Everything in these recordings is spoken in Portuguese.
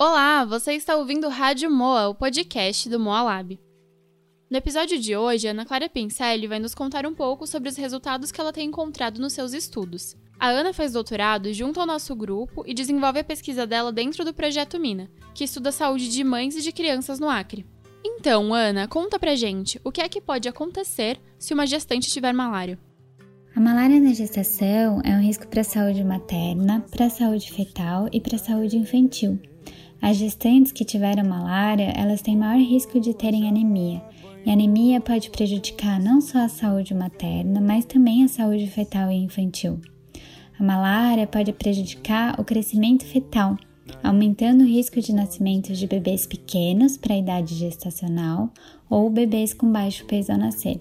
Olá, você está ouvindo Rádio Moa, o podcast do Moa Lab. No episódio de hoje, Ana Clara Pincelli vai nos contar um pouco sobre os resultados que ela tem encontrado nos seus estudos. A Ana faz doutorado junto ao nosso grupo e desenvolve a pesquisa dela dentro do Projeto Mina, que estuda a saúde de mães e de crianças no Acre. Então, Ana, conta pra gente o que é que pode acontecer se uma gestante tiver malária. A malária na gestação é um risco para a saúde materna, para a saúde fetal e para a saúde infantil. As gestantes que tiveram malária, elas têm maior risco de terem anemia, e anemia pode prejudicar não só a saúde materna, mas também a saúde fetal e infantil. A malária pode prejudicar o crescimento fetal, aumentando o risco de nascimento de bebês pequenos para a idade gestacional ou bebês com baixo peso ao nascer.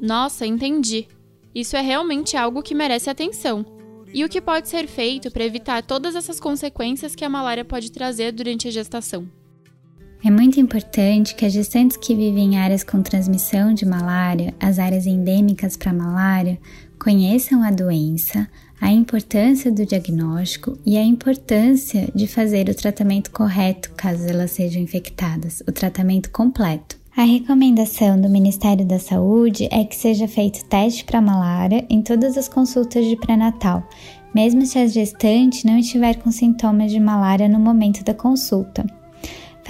Nossa, entendi. Isso é realmente algo que merece atenção. E o que pode ser feito para evitar todas essas consequências que a malária pode trazer durante a gestação? É muito importante que as gestantes que vivem em áreas com transmissão de malária, as áreas endêmicas para malária, conheçam a doença, a importância do diagnóstico e a importância de fazer o tratamento correto caso elas sejam infectadas, o tratamento completo. A recomendação do Ministério da Saúde é que seja feito teste para malária em todas as consultas de pré-natal, mesmo se a gestante não estiver com sintomas de malária no momento da consulta.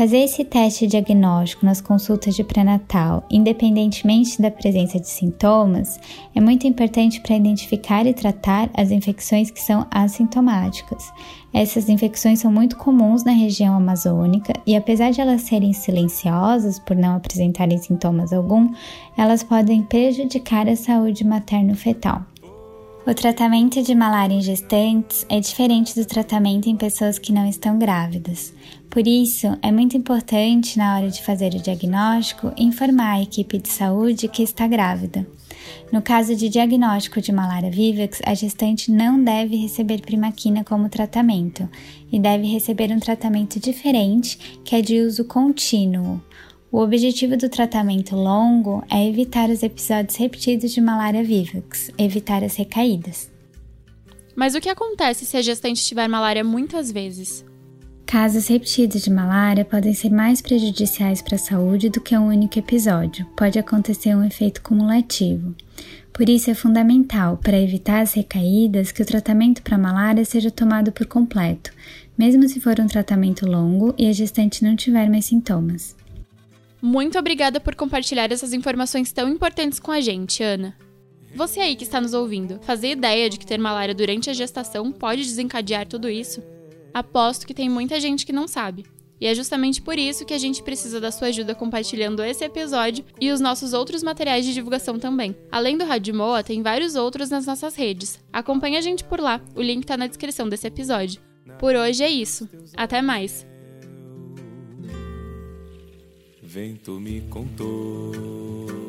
Fazer esse teste diagnóstico nas consultas de pré-natal, independentemente da presença de sintomas, é muito importante para identificar e tratar as infecções que são assintomáticas. Essas infecções são muito comuns na região amazônica e, apesar de elas serem silenciosas por não apresentarem sintomas algum, elas podem prejudicar a saúde materno-fetal. O tratamento de malária em gestantes é diferente do tratamento em pessoas que não estão grávidas. Por isso, é muito importante, na hora de fazer o diagnóstico, informar a equipe de saúde que está grávida. No caso de diagnóstico de malária vivax, a gestante não deve receber primaquina como tratamento e deve receber um tratamento diferente, que é de uso contínuo. O objetivo do tratamento longo é evitar os episódios repetidos de malária vivax, evitar as recaídas. Mas o que acontece se a gestante tiver malária muitas vezes? Casos repetidos de malária podem ser mais prejudiciais para a saúde do que um único episódio, pode acontecer um efeito cumulativo. Por isso é fundamental, para evitar as recaídas, que o tratamento para malária seja tomado por completo, mesmo se for um tratamento longo e a gestante não tiver mais sintomas. Muito obrigada por compartilhar essas informações tão importantes com a gente, Ana. Você aí que está nos ouvindo, fazia ideia de que ter malária durante a gestação pode desencadear tudo isso? Aposto que tem muita gente que não sabe. E é justamente por isso que a gente precisa da sua ajuda compartilhando esse episódio e os nossos outros materiais de divulgação também. Além do Rádio Moa, tem vários outros nas nossas redes. Acompanhe a gente por lá, o link está na descrição desse episódio. Por hoje é isso. Até mais! Vento me contou.